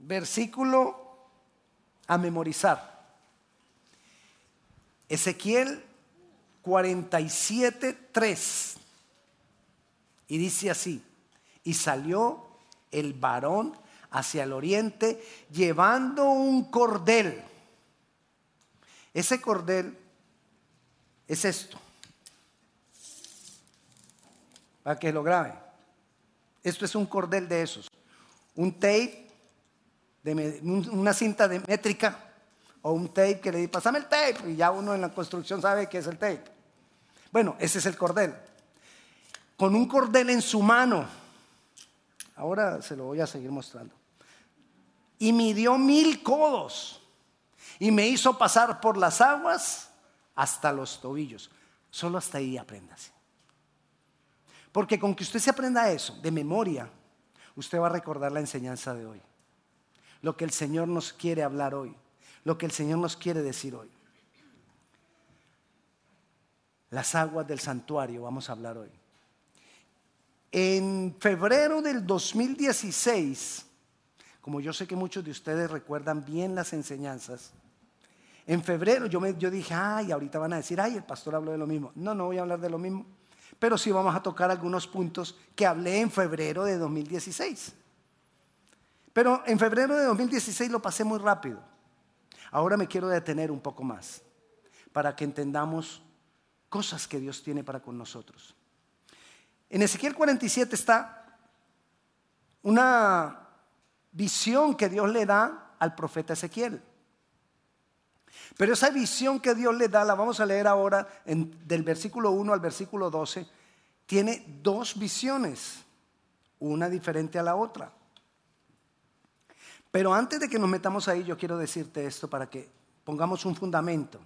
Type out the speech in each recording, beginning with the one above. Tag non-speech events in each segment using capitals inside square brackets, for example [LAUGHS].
versículo a memorizar. Ezequiel 47, 3. Y dice así, y salió el varón hacia el oriente llevando un cordel. Ese cordel es esto. Para que lo grabe. Esto es un cordel de esos. Un tape, de, una cinta de métrica o un tape que le dice, pasame el tape. Y ya uno en la construcción sabe que es el tape. Bueno, ese es el cordel. Con un cordel en su mano. Ahora se lo voy a seguir mostrando. Y midió mil codos. Y me hizo pasar por las aguas hasta los tobillos. Solo hasta ahí aprendas. Porque con que usted se aprenda eso de memoria, usted va a recordar la enseñanza de hoy. Lo que el Señor nos quiere hablar hoy. Lo que el Señor nos quiere decir hoy. Las aguas del santuario vamos a hablar hoy. En febrero del 2016, como yo sé que muchos de ustedes recuerdan bien las enseñanzas, en febrero yo, me, yo dije, ay, ahorita van a decir, ay, el pastor habló de lo mismo. No, no voy a hablar de lo mismo, pero sí vamos a tocar algunos puntos que hablé en febrero de 2016. Pero en febrero de 2016 lo pasé muy rápido. Ahora me quiero detener un poco más para que entendamos cosas que Dios tiene para con nosotros. En Ezequiel 47 está una visión que Dios le da al profeta Ezequiel. Pero esa visión que Dios le da, la vamos a leer ahora del versículo 1 al versículo 12, tiene dos visiones, una diferente a la otra. Pero antes de que nos metamos ahí, yo quiero decirte esto para que pongamos un fundamento.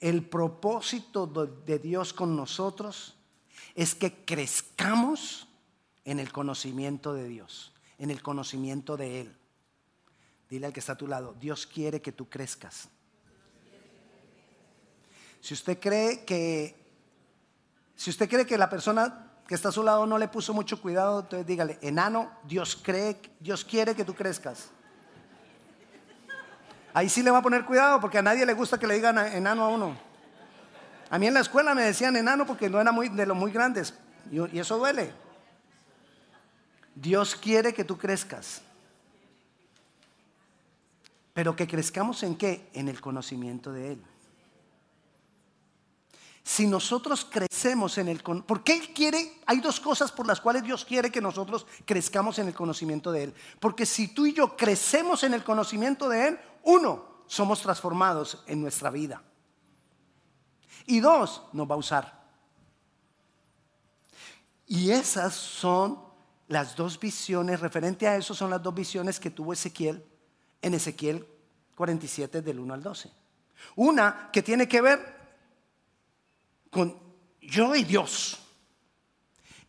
El propósito de Dios con nosotros es que crezcamos en el conocimiento de Dios, en el conocimiento de Él. Dile al que está a tu lado, Dios quiere que tú crezcas. Si usted cree que, si usted cree que la persona que está a su lado no le puso mucho cuidado, entonces dígale, enano, Dios cree, Dios quiere que tú crezcas. Ahí sí le va a poner cuidado porque a nadie le gusta que le digan enano a uno. A mí en la escuela me decían enano porque no era muy, de los muy grandes y, eso duele. Dios quiere que tú crezcas. Pero que crezcamos en qué? En el conocimiento de Él. Si nosotros crecemos en el... ¿Por qué Él quiere? Hay dos cosas por las cuales Dios quiere que nosotros crezcamos en el conocimiento de Él. Porque si tú y yo crecemos en el conocimiento de Él, uno, somos transformados en nuestra vida. Y dos, nos va a usar. Y esas son las dos visiones, referente a eso son las dos visiones que tuvo Ezequiel en Ezequiel 47 del 1 al 12. Una que tiene que ver con yo y Dios.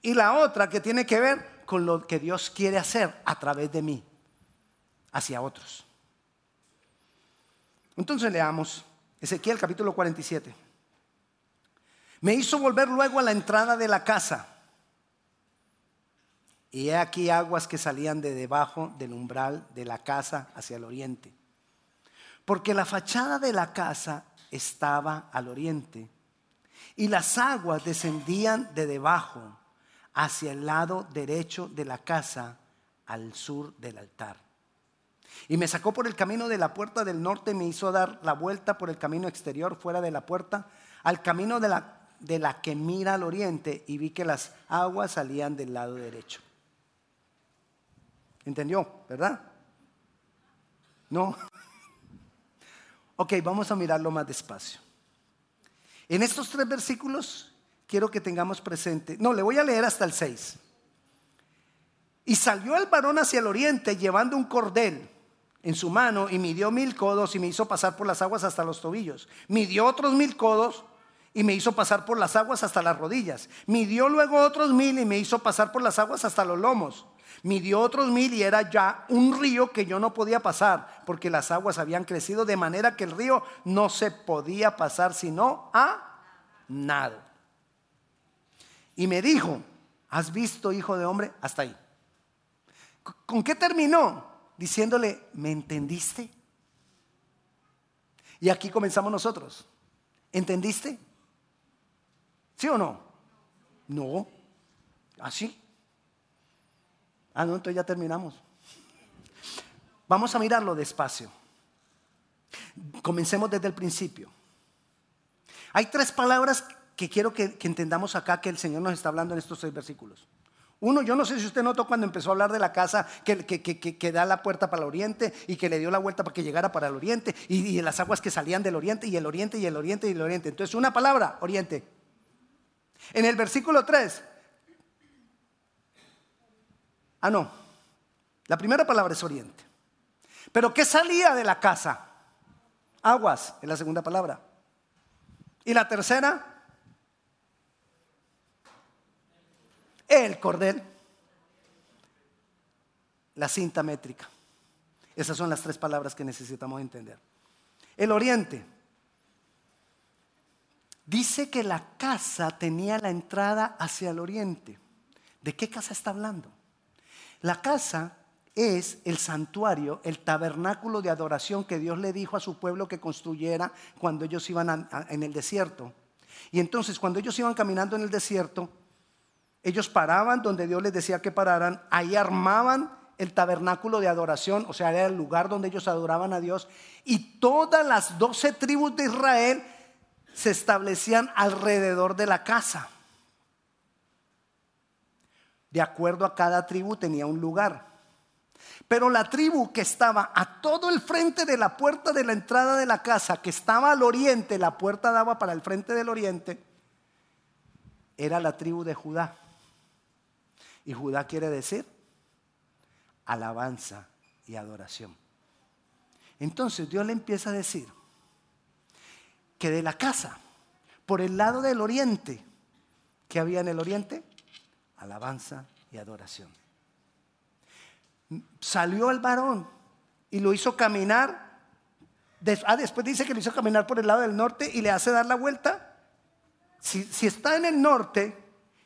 Y la otra que tiene que ver con lo que Dios quiere hacer a través de mí, hacia otros. Entonces leamos Ezequiel capítulo 47. Me hizo volver luego a la entrada de la casa. Y he aquí aguas que salían de debajo del umbral de la casa hacia el oriente. Porque la fachada de la casa estaba al oriente. Y las aguas descendían de debajo hacia el lado derecho de la casa al sur del altar. Y me sacó por el camino de la puerta del norte, me hizo dar la vuelta por el camino exterior fuera de la puerta, al camino de la, de la que mira al oriente, y vi que las aguas salían del lado derecho. ¿Entendió? ¿Verdad? No. [LAUGHS] Ok, vamos a mirarlo más despacio. En estos tres versículos quiero que tengamos presente, no, le voy a leer hasta el 6. Y salió el varón hacia el oriente llevando un cordel en su mano y midió mil codos y me hizo pasar por las aguas hasta los tobillos. Midió otros mil codos y me hizo pasar por las aguas hasta las rodillas. Midió luego otros mil y me hizo pasar por las aguas hasta los lomos. Midió otros mil y era ya un río que yo no podía pasar porque las aguas habían crecido de manera que el río no se podía pasar sino a nado. Y me dijo, ¿has visto, hijo de hombre? Hasta ahí. ¿Con qué terminó? diciéndole, ¿me entendiste? Y aquí comenzamos nosotros. ¿Entendiste? ¿Sí o no? No. ¿Así? Ah, no, entonces ya terminamos. Vamos a mirarlo despacio. Comencemos desde el principio. Hay tres palabras que quiero que, entendamos acá que el Señor nos está hablando en estos seis versículos. Uno, yo no sé si usted notó cuando empezó a hablar de la casa que, da la puerta para el oriente y que le dio la vuelta para que llegara para el oriente y, y, las aguas que salían del oriente y el oriente y el oriente y el oriente. Entonces, una palabra, oriente. En el versículo 3. Ah, no. La primera palabra es oriente. Pero ¿qué salía de la casa? Aguas, es la segunda palabra. Y la tercera, el cordel, la cinta métrica. Esas son las tres palabras que necesitamos entender. El oriente. Dice que la casa tenía la entrada hacia el oriente. ¿De qué casa está hablando? La casa es el santuario, el tabernáculo de adoración que Dios le dijo a su pueblo que construyera cuando ellos iban en el desierto. Y entonces cuando ellos iban caminando en el desierto, ellos paraban donde Dios les decía que pararan, ahí armaban el tabernáculo de adoración, o sea, era el lugar donde ellos adoraban a Dios, y todas las doce tribus de Israel se establecían alrededor de la casa. De acuerdo a cada tribu tenía un lugar. Pero la tribu que estaba a todo el frente de la puerta de la entrada de la casa, que estaba al oriente, la puerta daba para el frente del oriente, era la tribu de Judá. Y Judá quiere decir alabanza y adoración. Entonces Dios le empieza a decir que de la casa, por el lado del oriente, que había en el oriente? Alabanza y adoración salió el varón y lo hizo caminar. Ah, después dice que lo hizo caminar por el lado del norte y le hace dar la vuelta. Si, está en el norte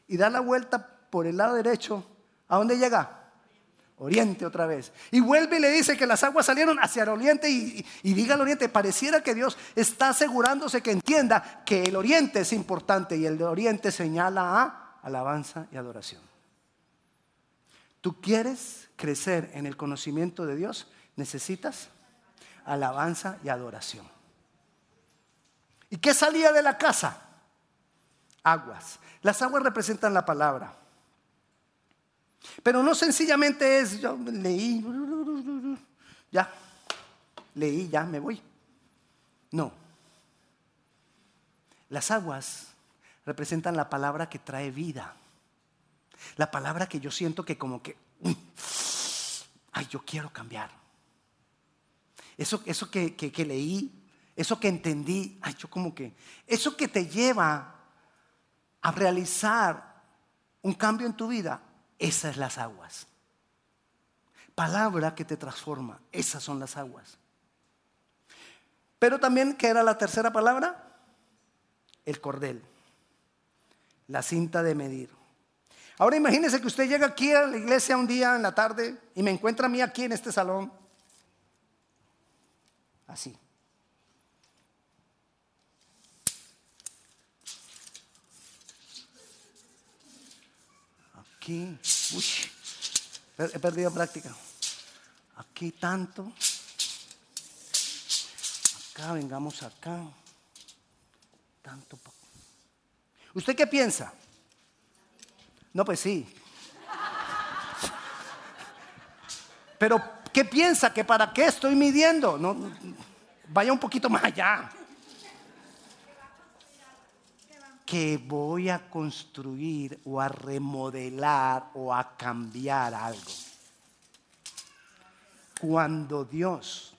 y da la vuelta por el lado derecho, ¿a dónde llega? Oriente otra vez. Y vuelve y le dice que las aguas salieron hacia el oriente y, y, diga el oriente. Pareciera que Dios está asegurándose que entienda que el oriente es importante y el oriente señala a alabanza y adoración. ¿Tú quieres crecer en el conocimiento de Dios, necesitas alabanza y adoración. ¿Y qué salía de la casa? Aguas. Las aguas representan la palabra. Pero no sencillamente es, yo leí, ya, leí, ya me voy. No. Las aguas representan la palabra que trae vida. La palabra que yo siento que como que ay, yo quiero cambiar. Eso, eso que, que, leí, eso que entendí, ay, yo como que, eso que te lleva a realizar un cambio en tu vida, esas son las aguas. Palabra que te transforma, esas son las aguas. Pero también, ¿qué era la tercera palabra? El cordel, la cinta de medir. Ahora imagínese que usted llega aquí a la iglesia un día en la tarde y me encuentra a mí aquí en este salón. Así. Aquí. Uy, he perdido práctica. Aquí tanto. Acá, vengamos acá. Tanto. ¿Usted qué piensa? No, pues sí. Pero, ¿qué piensa? ¿Que para qué estoy midiendo? No, vaya un poquito más allá. Que voy a construir o a remodelar o a cambiar algo. Cuando Dios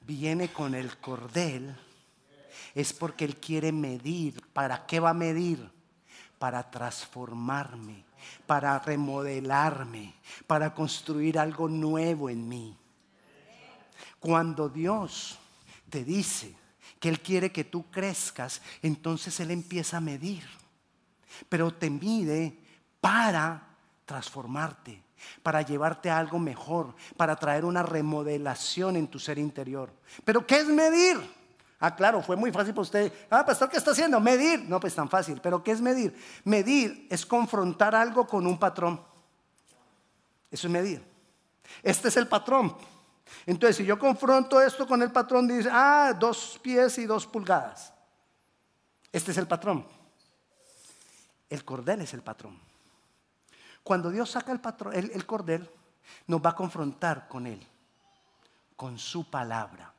viene con el cordel, es porque Él quiere medir. ¿Para qué va a medir? para transformarme, para remodelarme, para construir algo nuevo en mí. Cuando Dios te dice que Él quiere que tú crezcas, entonces Él empieza a medir. Pero te mide para transformarte, para llevarte a algo mejor, para traer una remodelación en tu ser interior. Pero ¿qué es medir? Ah, claro, fue muy fácil para usted. Ah, pastor, ¿qué está haciendo? Medir. No, pues tan fácil. Pero ¿qué es medir? Medir es confrontar algo con un patrón. Eso es medir. Este es el patrón. Entonces, si yo confronto esto con el patrón, dice, ah, dos pies y dos pulgadas. Este es el patrón. El cordel es el patrón. Cuando Dios saca el, patrón, el, cordel, nos va a confrontar con él, con su palabra.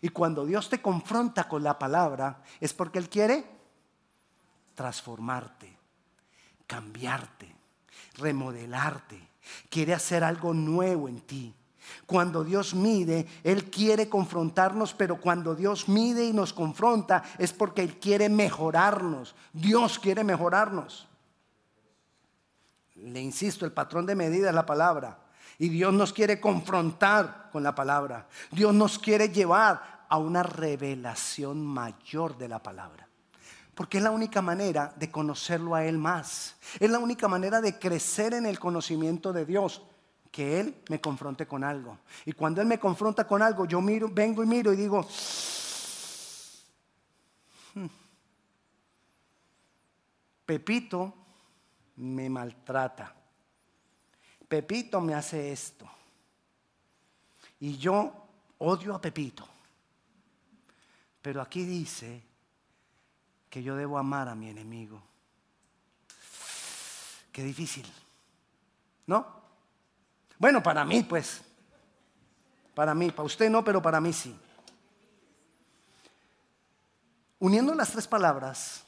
Y cuando Dios te confronta con la palabra, es porque Él quiere transformarte, cambiarte, remodelarte. Quiere hacer algo nuevo en ti. Cuando Dios mide, Él quiere confrontarnos, pero cuando Dios mide y nos confronta es porque Él quiere mejorarnos. Dios quiere mejorarnos. Le insisto, el patrón de medida es la palabra. Y Dios nos quiere confrontar con la palabra. Dios nos quiere llevar a una revelación mayor de la palabra. Porque es la única manera de conocerlo a Él más. Es la única manera de crecer en el conocimiento de Dios que Él me confronte con algo. Y cuando Él me confronta con algo, yo miro, vengo y miro y digo, hmm, Pepito me maltrata. Pepito me hace esto. Y yo odio a Pepito. Pero aquí dice que yo debo amar a mi enemigo. Qué difícil. ¿No? Bueno, para mí, pues. Para mí, para usted no, pero para mí sí. Uniendo las tres palabras,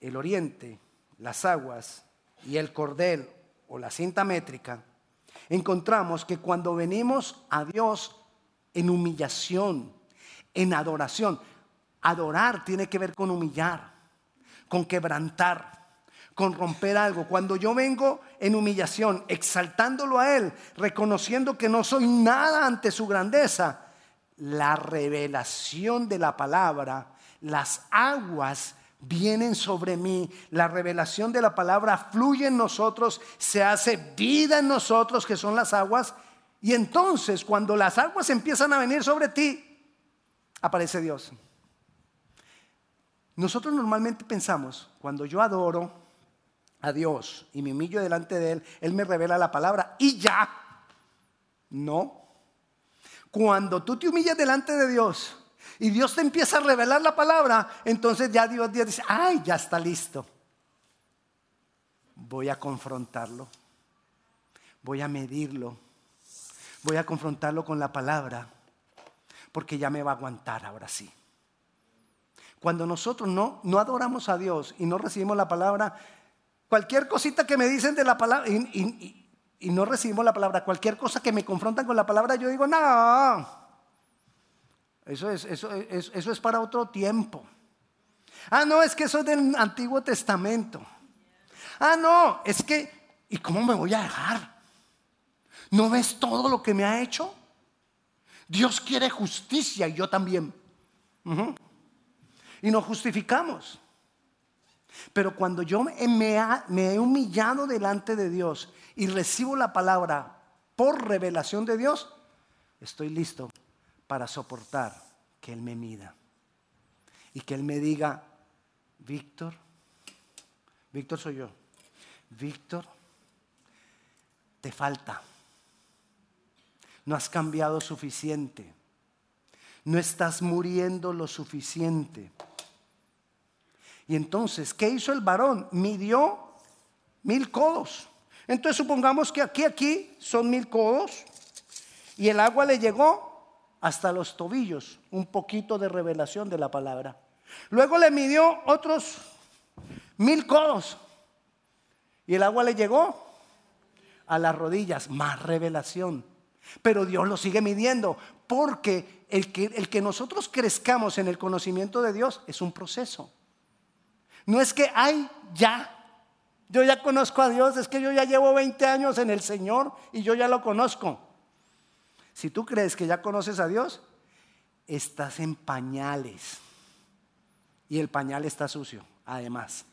el oriente, las aguas y el cordel o la cinta métrica, encontramos que cuando venimos a Dios en humillación, en adoración, adorar tiene que ver con humillar, con quebrantar con romper algo. Cuando yo vengo en humillación, exaltándolo a Él, reconociendo que no soy nada ante su grandeza, la revelación de la palabra, las aguas vienen sobre mí, la revelación de la palabra fluye en nosotros, se hace vida en nosotros, que son las aguas, y entonces cuando las aguas empiezan a venir sobre ti, aparece Dios. Nosotros normalmente pensamos, cuando yo adoro, a Dios y me humillo delante de Él, Él me revela la palabra y ya. No. Cuando tú te humillas delante de Dios y Dios te empieza a revelar la palabra, entonces ya Dios, dice, ay, ya está listo. Voy a confrontarlo. Voy a medirlo. Voy a confrontarlo con la palabra. Porque ya me va a aguantar ahora sí. Cuando nosotros no, no adoramos a Dios y no recibimos la palabra, Cualquier cosita que me dicen de la palabra y, no recibimos la palabra, cualquier cosa que me confrontan con la palabra, yo digo, no, eso es, eso, eso es para otro tiempo. Ah, no, es que eso es del Antiguo Testamento. Ah, no, es que, ¿y cómo me voy a dejar? ¿No ves todo lo que me ha hecho? Dios quiere justicia y yo también. Y nos justificamos. Pero cuando yo me, he humillado delante de Dios y recibo la palabra por revelación de Dios, estoy listo para soportar que Él me mida. Y que Él me diga, Víctor, Víctor soy yo, Víctor, te falta. No has cambiado suficiente. No estás muriendo lo suficiente. Y entonces, ¿qué hizo el varón? Midió mil codos. Entonces supongamos que aquí, aquí son mil codos y el agua le llegó hasta los tobillos, un poquito de revelación de la palabra. Luego le midió otros mil codos y el agua le llegó a las rodillas, más revelación. Pero Dios lo sigue midiendo porque el que, el que nosotros crezcamos en el conocimiento de Dios es un proceso. No es que, ay, ya, yo ya conozco a Dios, es que yo ya llevo 20 años en el Señor y yo ya lo conozco. Si tú crees que ya conoces a Dios, estás en pañales. Y el pañal está sucio, además.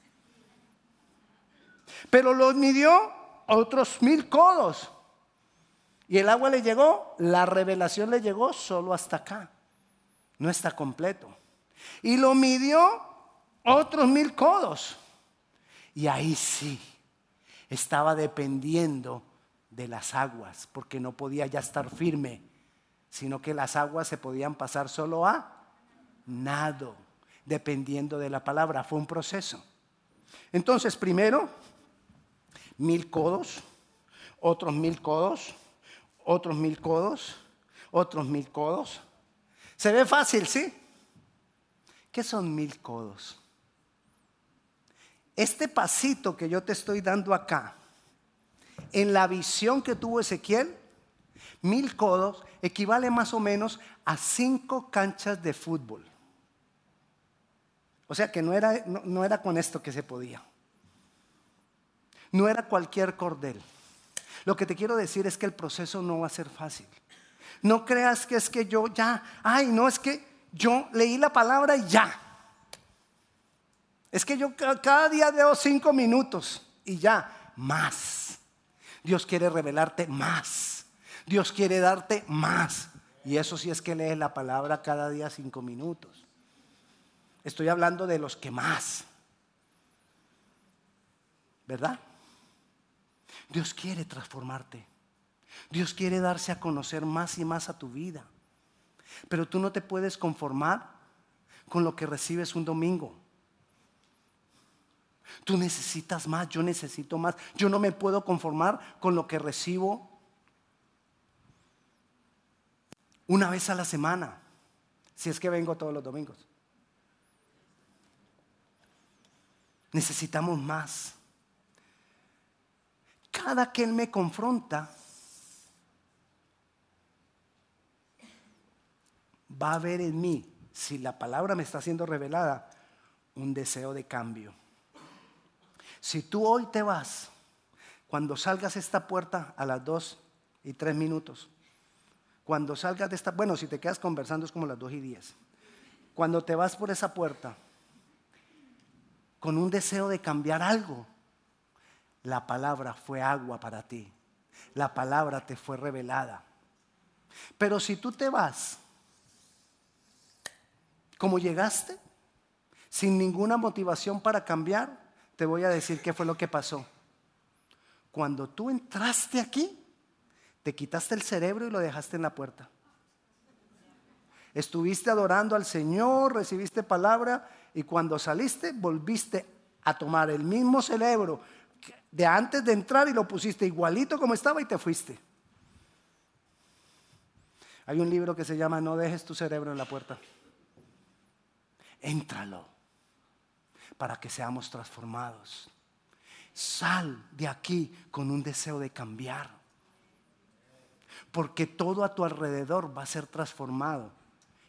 Pero los midió otros mil codos. Y el agua le llegó, la revelación le llegó solo hasta acá. No está completo. Y lo midió otros mil codos. Y ahí sí, estaba dependiendo de las aguas, porque no podía ya estar firme, sino que las aguas se podían pasar solo a nado, dependiendo de la palabra. Fue un proceso. Entonces, primero, mil codos, otros mil codos, otros mil codos, otros mil codos. Se ve fácil, ¿sí? ¿Qué son mil codos? Este pasito que yo te estoy dando acá, en la visión que tuvo Ezequiel, mil codos equivale más o menos a cinco canchas de fútbol. O sea que no era, no, era con esto que se podía. No era cualquier cordel. Lo que te quiero decir es que el proceso no va a ser fácil. No creas que es que yo ya, ay, no, es que yo leí la palabra y ya. Es que yo cada día leo cinco minutos y ya, más. Dios quiere revelarte más. Dios quiere darte más. Y eso sí es que lees la palabra cada día cinco minutos. Estoy hablando de los que más. ¿Verdad? Dios quiere transformarte. Dios quiere darse a conocer más y más a tu vida. Pero tú no te puedes conformar con lo que recibes un domingo. Tú necesitas más, yo necesito más. Yo no me puedo conformar con lo que recibo una vez a la semana, si es que vengo todos los domingos. Necesitamos más. Cada que Él me confronta, va a haber en mí, si la palabra me está siendo revelada, un deseo de cambio. Si tú hoy te vas, cuando salgas esta puerta a las 2 y 3 minutos, cuando salgas de esta, bueno, si te quedas conversando es como las 2 y 10. Cuando te vas por esa puerta con un deseo de cambiar algo, la palabra fue agua para ti. La palabra te fue revelada. Pero si tú te vas como llegaste, sin ninguna motivación para cambiar, te voy a decir qué fue lo que pasó. Cuando tú entraste aquí, te quitaste el cerebro y lo dejaste en la puerta. Estuviste adorando al Señor, recibiste palabra y cuando saliste volviste a tomar el mismo cerebro de antes de entrar y lo pusiste igualito como estaba y te fuiste. Hay un libro que se llama No dejes tu cerebro en la puerta. Éntralo para que seamos transformados. Sal de aquí con un deseo de cambiar. Porque todo a tu alrededor va a ser transformado.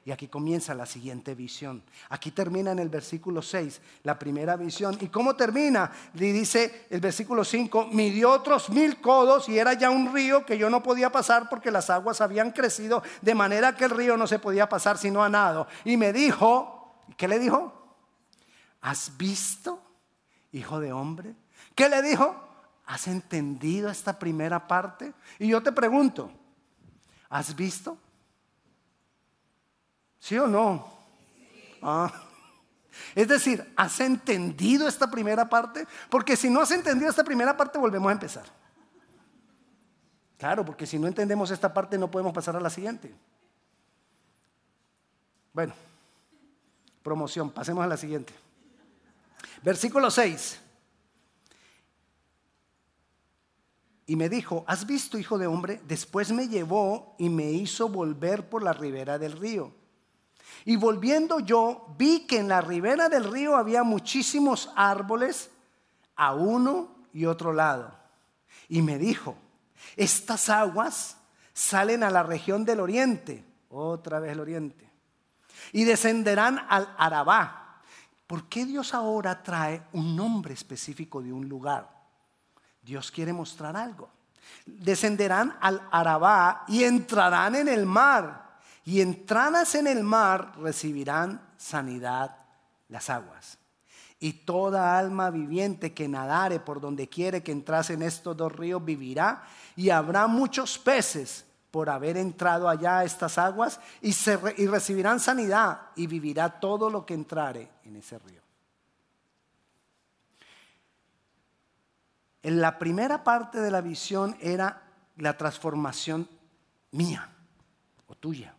Y aquí comienza la siguiente visión. Aquí termina en el versículo 6 la primera visión. ¿Y cómo termina? Le dice el versículo 5, midió otros mil codos y era ya un río que yo no podía pasar porque las aguas habían crecido de manera que el río no se podía pasar sino a nado. Y me dijo, ¿qué le dijo? ¿Has visto, hijo de hombre? ¿Qué le dijo? ¿Has entendido esta primera parte? Y yo te pregunto, ¿has visto? ¿Sí o no? Ah. Es decir, ¿has entendido esta primera parte? Porque si no has entendido esta primera parte, volvemos a empezar. Claro, porque si no entendemos esta parte, no podemos pasar a la siguiente. Bueno, promoción, pasemos a la siguiente. Versículo 6. Y me dijo, ¿has visto, hijo de hombre? Después me llevó y me hizo volver por la ribera del río. Y volviendo yo, vi que en la ribera del río había muchísimos árboles a uno y otro lado. Y me dijo, estas aguas salen a la región del oriente, otra vez el oriente, y descenderán al Arabá ¿Por qué Dios ahora trae un nombre específico de un lugar? Dios quiere mostrar algo. Descenderán al Arabá y entrarán en el mar. Y entradas en el mar recibirán sanidad las aguas. y toda alma viviente que nadare por donde quiere que entrase en estos dos ríos vivirá, y habrá muchos peces por haber entrado allá a estas aguas, y, se y recibirán sanidad, y vivirá todo lo que entrare en ese río. En la primera parte de la visión era la transformación mía o tuya.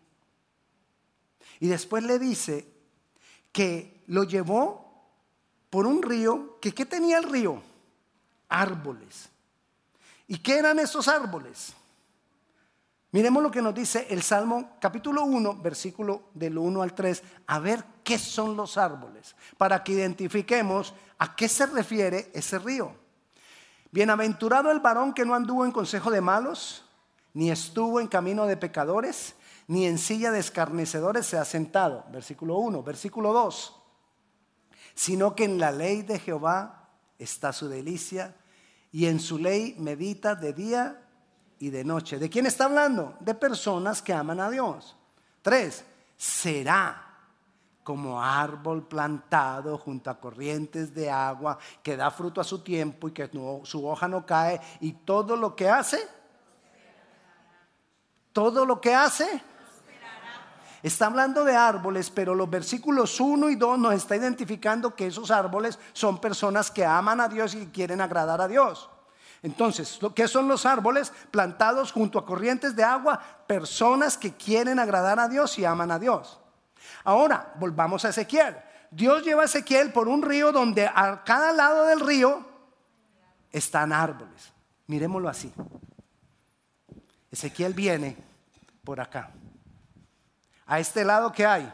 Y después le dice que lo llevó por un río, que ¿qué tenía el río? Árboles. ¿Y qué eran esos árboles? Miremos lo que nos dice el Salmo capítulo 1, versículo del 1 al 3, a ver qué son los árboles, para que identifiquemos a qué se refiere ese río. Bienaventurado el varón que no anduvo en consejo de malos, ni estuvo en camino de pecadores, ni en silla de escarnecedores se ha sentado. Versículo 1, versículo 2 sino que en la ley de Jehová está su delicia y en su ley medita de día y de noche. ¿De quién está hablando? De personas que aman a Dios. Tres, será como árbol plantado junto a corrientes de agua que da fruto a su tiempo y que su hoja no cae y todo lo que hace, todo lo que hace, Está hablando de árboles, pero los versículos 1 y 2 nos está identificando que esos árboles son personas que aman a Dios y quieren agradar a Dios. Entonces, ¿qué son los árboles? Plantados junto a corrientes de agua, personas que quieren agradar a Dios y aman a Dios. Ahora, volvamos a Ezequiel. Dios lleva a Ezequiel por un río donde a cada lado del río están árboles. Miremoslo así. Ezequiel viene por acá. A este lado que hay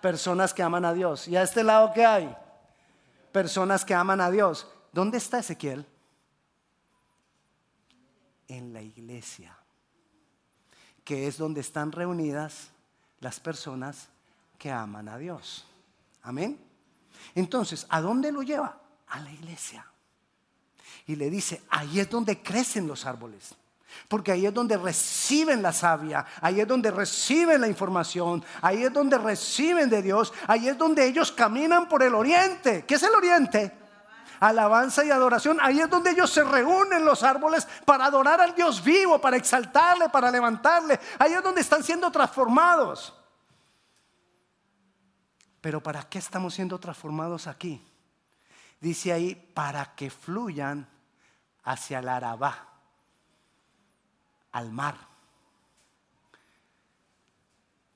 personas que aman a Dios. Y a este lado que hay personas que aman a Dios. ¿Dónde está Ezequiel? En la iglesia, que es donde están reunidas las personas que aman a Dios. Amén. Entonces, ¿a dónde lo lleva? A la iglesia. Y le dice, ahí es donde crecen los árboles. Porque ahí es donde reciben la savia, ahí es donde reciben la información, ahí es donde reciben de Dios, ahí es donde ellos caminan por el oriente. ¿Qué es el oriente? Alabanza y adoración. Ahí es donde ellos se reúnen los árboles para adorar al Dios vivo, para exaltarle, para levantarle. Ahí es donde están siendo transformados. Pero ¿para qué estamos siendo transformados aquí? Dice ahí, para que fluyan hacia el Arabá al mar.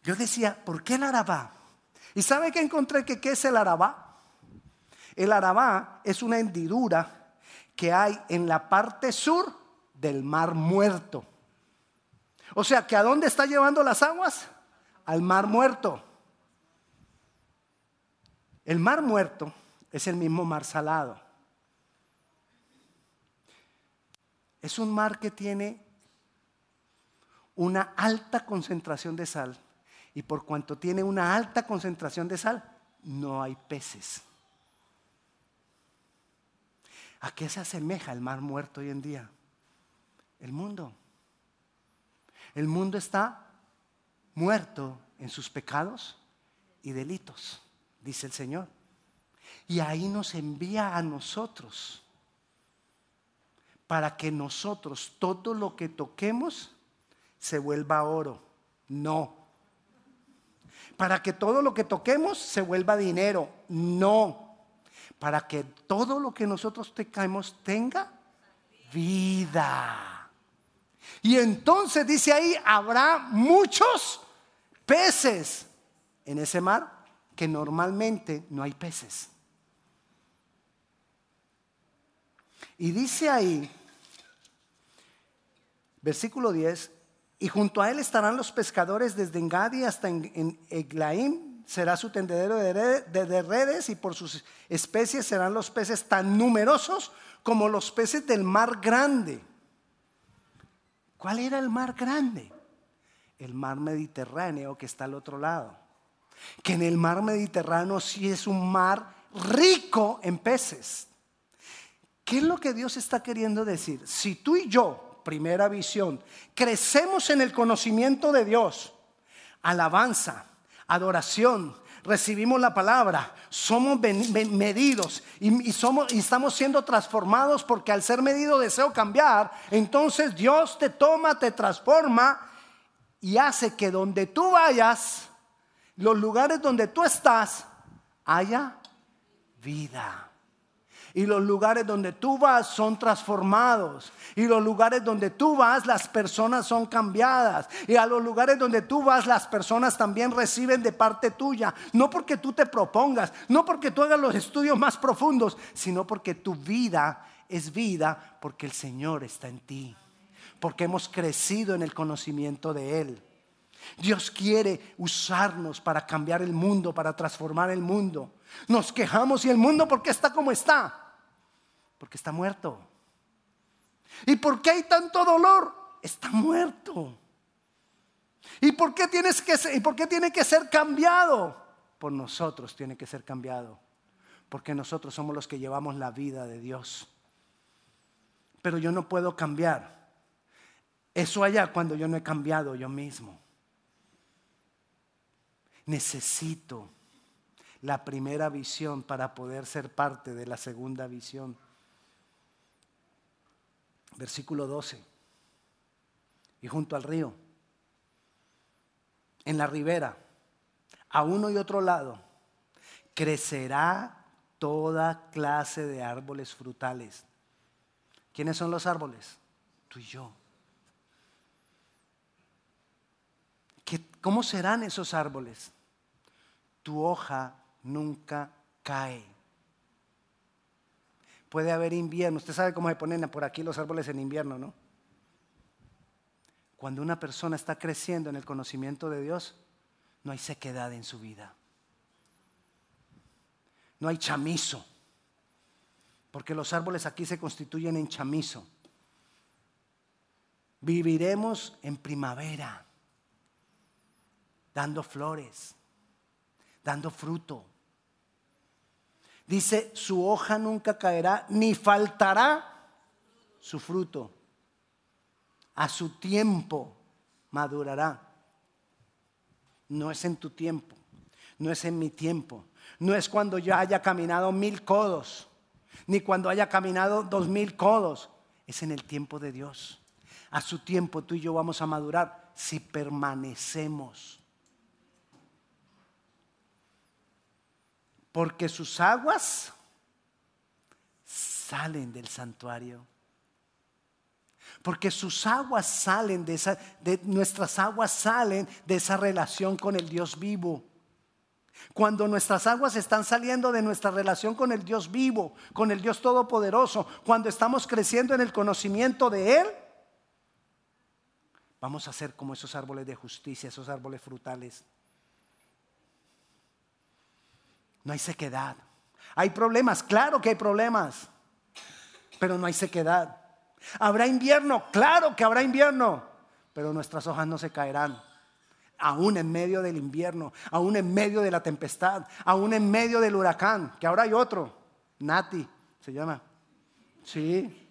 Yo decía, ¿por qué el Arabá? ¿Y sabe que encontré que qué es el Arabá? El Arabá es una hendidura que hay en la parte sur del mar muerto. O sea, que ¿a dónde está llevando las aguas? Al mar muerto. El mar muerto es el mismo mar salado. Es un mar que tiene una alta concentración de sal y por cuanto tiene una alta concentración de sal, no hay peces. ¿A qué se asemeja el mar muerto hoy en día? El mundo. El mundo está muerto en sus pecados y delitos, dice el Señor. Y ahí nos envía a nosotros para que nosotros todo lo que toquemos se vuelva oro. No. Para que todo lo que toquemos se vuelva dinero. No. Para que todo lo que nosotros tocamos tenga vida. Y entonces dice ahí, habrá muchos peces en ese mar que normalmente no hay peces. Y dice ahí, versículo 10, y junto a él estarán los pescadores desde Engadi hasta en, Eglaim. Será su tendedero de, redes y por sus especies serán los peces tan numerosos como los peces del mar grande. ¿Cuál era el mar grande? El mar Mediterráneo que está al otro lado. Que en el mar Mediterráneo sí es un mar rico en peces. ¿Qué es lo que Dios está queriendo decir? Si tú y yo primera visión. Crecemos en el conocimiento de Dios. Alabanza, adoración, recibimos la palabra, somos medidos y, somos, y estamos siendo transformados porque al ser medido deseo cambiar, entonces Dios te toma, te transforma y hace que donde tú vayas, los lugares donde tú estás, haya vida. Y los lugares donde tú vas son transformados. Y los lugares donde tú vas, las personas son cambiadas. Y a los lugares donde tú vas, las personas también reciben de parte tuya. No porque tú te propongas, no porque tú hagas los estudios más profundos, sino porque tu vida es vida porque el Señor está en ti. Porque hemos crecido en el conocimiento de Él. Dios quiere usarnos para cambiar el mundo, para transformar el mundo. Nos quejamos y el mundo, ¿por qué está como está? Porque está muerto. ¿Y por qué hay tanto dolor? Está muerto. ¿Y por qué, tienes que ¿Y por qué tiene que ser cambiado? Por nosotros tiene que ser cambiado. Porque nosotros somos los que llevamos la vida de Dios. Pero yo no puedo cambiar. Eso allá cuando yo no he cambiado yo mismo. Necesito la primera visión para poder ser parte de la segunda visión versículo 12. Y junto al río, en la ribera, a uno y otro lado, crecerá toda clase de árboles frutales. ¿Quiénes son los árboles? Tú y yo. ¿Cómo serán esos árboles? Tu hoja nunca cae puede haber invierno. Usted sabe cómo se ponen por aquí los árboles en invierno, ¿no? Cuando una persona está creciendo en el conocimiento de Dios, no hay sequedad en su vida. No hay chamizo. Porque los árboles aquí se constituyen en chamizo. Viviremos en primavera, dando flores, dando fruto Dice, su hoja nunca caerá, ni faltará su fruto. A su tiempo madurará. No es en tu tiempo, no es en mi tiempo, no es cuando yo haya caminado mil codos, ni cuando haya caminado dos mil codos, es en el tiempo de Dios. A su tiempo tú y yo vamos a madurar si permanecemos porque sus aguas salen del santuario. Porque sus aguas salen de esa, de nuestras aguas salen de esa relación con el Dios vivo. Cuando nuestras aguas están saliendo de nuestra relación con el Dios vivo, con el Dios todopoderoso, cuando estamos creciendo en el conocimiento de Él, vamos a ser como esos árboles de justicia, esos árboles frutales No hay sequedad. Hay problemas, claro que hay problemas, pero no hay sequedad. ¿Habrá invierno? Claro que habrá invierno, pero nuestras hojas no se caerán. Aún en medio del invierno, aún en medio de la tempestad, aún en medio del huracán, que ahora hay otro, Nati se llama. Sí,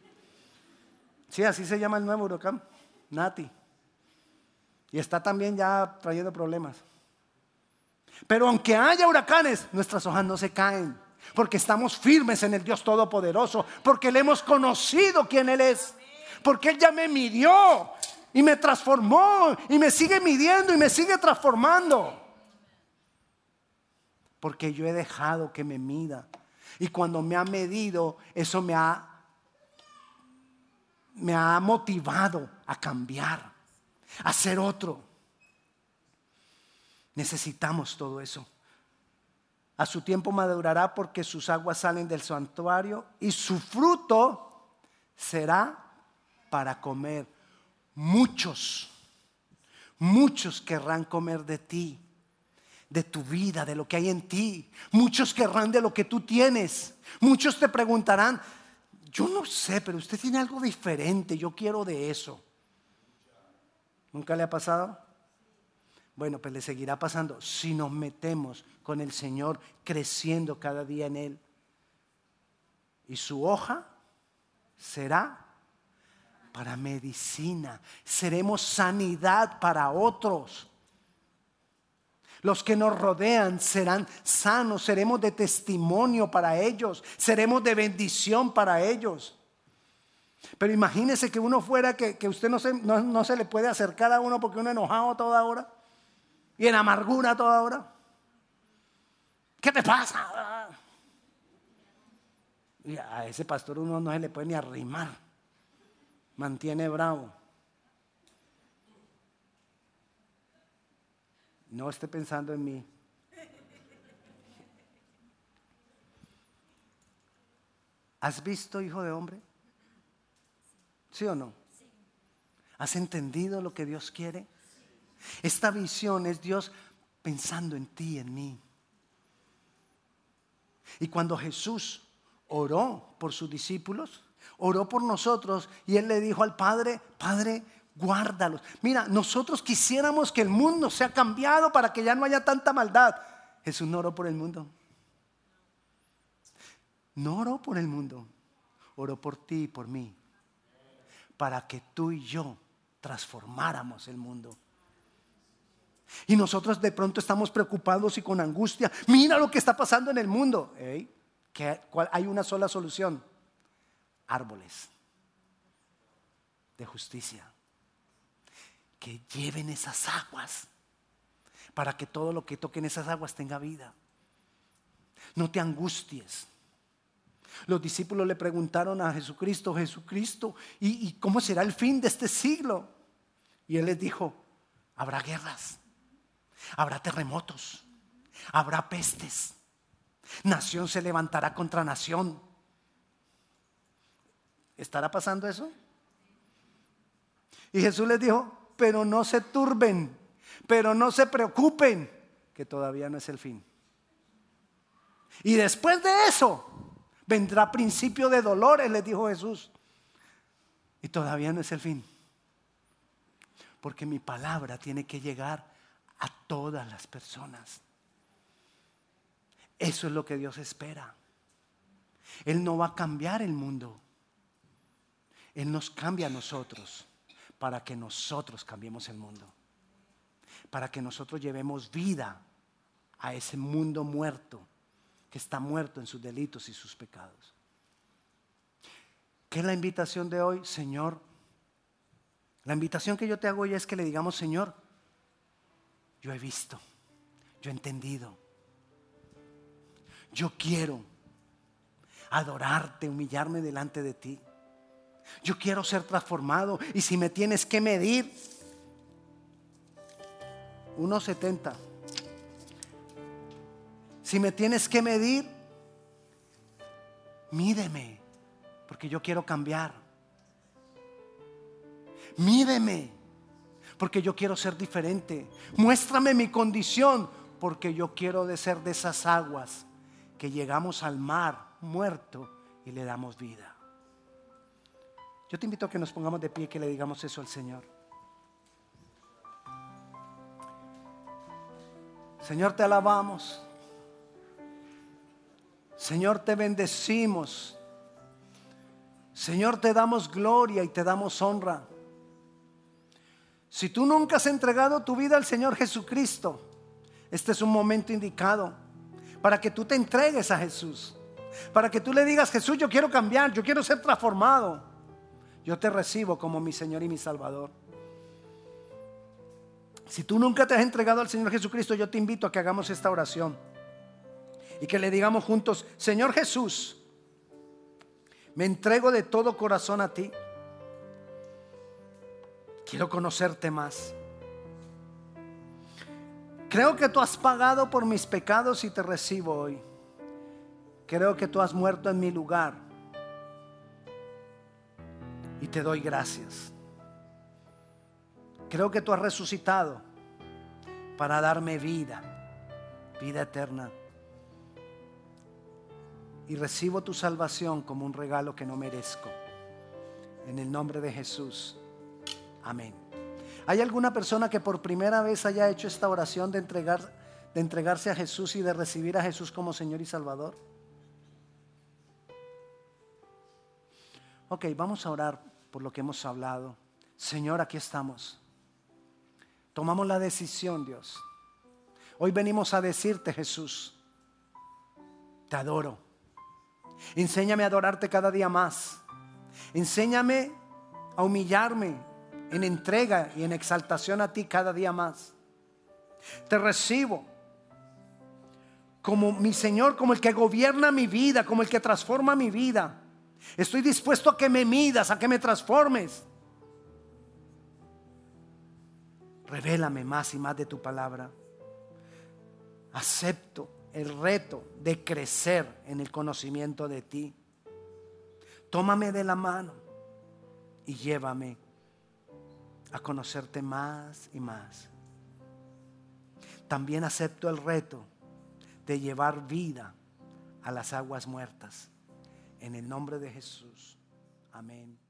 sí, así se llama el nuevo huracán, Nati. Y está también ya trayendo problemas. Pero aunque haya huracanes, nuestras hojas no se caen. Porque estamos firmes en el Dios Todopoderoso. Porque le hemos conocido quién Él es. Porque Él ya me midió y me transformó y me sigue midiendo y me sigue transformando. Porque yo he dejado que me mida. Y cuando me ha medido, eso me ha, me ha motivado a cambiar, a ser otro. Necesitamos todo eso. A su tiempo madurará porque sus aguas salen del santuario y su fruto será para comer. Muchos, muchos querrán comer de ti, de tu vida, de lo que hay en ti. Muchos querrán de lo que tú tienes. Muchos te preguntarán, yo no sé, pero usted tiene algo diferente, yo quiero de eso. ¿Nunca le ha pasado? Bueno, pues le seguirá pasando si nos metemos con el Señor creciendo cada día en Él. Y su hoja será para medicina. Seremos sanidad para otros. Los que nos rodean serán sanos, seremos de testimonio para ellos, seremos de bendición para ellos. Pero imagínese que uno fuera que, usted no se, no, se, le puede acercar a uno porque uno enojado toda hora y en amargura toda hora. ¿Qué te pasa? Y a ese pastor uno no se le puede ni arrimar. Mantiene bravo. No esté pensando en mí. ¿Has visto, hijo de hombre? ¿Sí o no? ¿Has entendido lo que Dios quiere? Esta visión es Dios pensando en ti, en mí. Y cuando Jesús oró por sus discípulos, oró por nosotros y él le dijo al Padre, Padre, guárdalos. Mira, nosotros quisiéramos que el mundo sea cambiado para que ya no haya tanta maldad. Jesús no oró por el mundo. No oró por el mundo, oró por ti y por mí, para que tú y yo transformáramos el mundo. Y nosotros de pronto estamos preocupados y con angustia. Mira lo que está pasando en el mundo. hay una sola solución. Árboles de justicia que lleven esas aguas para que todo lo que toquen esas aguas tenga vida. No te angusties. Los discípulos le preguntaron a Jesucristo, Jesucristo, ¿y, cómo será el fin de este siglo? Y él les dijo, habrá guerras, habrá terremotos, habrá pestes, nación se levantará contra nación. ¿Estará pasando eso? Y Jesús les dijo, pero no se turben, pero no se preocupen, que todavía no es el fin. Y después de eso vendrá principio de dolores, les dijo Jesús. Y todavía no es el fin. Porque mi palabra tiene que llegar a todas las personas. Eso es lo que Dios espera. Él no va a cambiar el mundo. Él nos cambia a nosotros para que nosotros cambiemos el mundo. Para que nosotros llevemos vida a ese mundo muerto, que está muerto en sus delitos y sus pecados. ¿Qué es la invitación de hoy, Señor? La invitación que yo te hago hoy es que le digamos, Señor, yo he visto, yo he entendido, yo quiero adorarte, humillarme delante de ti. Yo quiero ser transformado. Y si me tienes que medir, 1,70. Si me tienes que medir, mídeme, porque yo quiero cambiar. Mídeme, porque yo quiero ser diferente. Muéstrame mi condición, porque yo quiero de ser de esas aguas que llegamos al mar muerto y le damos vida. Yo te invito a que nos pongamos de pie y que le digamos eso al Señor. Señor, te alabamos. Señor, te bendecimos. Señor, te damos gloria y te damos honra. Si tú nunca has entregado tu vida al Señor Jesucristo, este es un momento indicado para que tú te entregues a Jesús. Para que tú le digas, Jesús, yo quiero cambiar, yo quiero ser transformado. Yo te recibo como mi Señor y mi Salvador. Si tú nunca te has entregado al Señor Jesucristo, yo te invito a que hagamos esta oración y que le digamos juntos, Señor Jesús, me entrego de todo corazón a ti. Quiero conocerte más. Creo que tú has pagado por mis pecados y te recibo hoy. Creo que tú has muerto en mi lugar y te doy gracias. Creo que tú has resucitado para darme vida, vida eterna. Y recibo tu salvación como un regalo que no merezco. En el nombre de Jesús. Amén. ¿Hay alguna persona que por primera vez haya hecho esta oración de, entregar, de entregarse a Jesús y de recibir a Jesús como Señor y Salvador? Ok, vamos a orar por lo que hemos hablado. Señor, aquí estamos. Tomamos la decisión, Dios. Hoy venimos a decirte, Jesús, te adoro. Enséñame a adorarte cada día más. Enséñame a humillarme en entrega y en exaltación a ti cada día más. Te recibo como mi Señor, como el que gobierna mi vida, como el que transforma mi vida. Estoy dispuesto a que me midas, a que me transformes. Revélame más y más de tu palabra. Acepto el reto de crecer en el conocimiento de ti. Tómame de la mano y llévame a conocerte más y más. También acepto el reto de llevar vida a las aguas muertas. En el nombre de Jesús. Amén.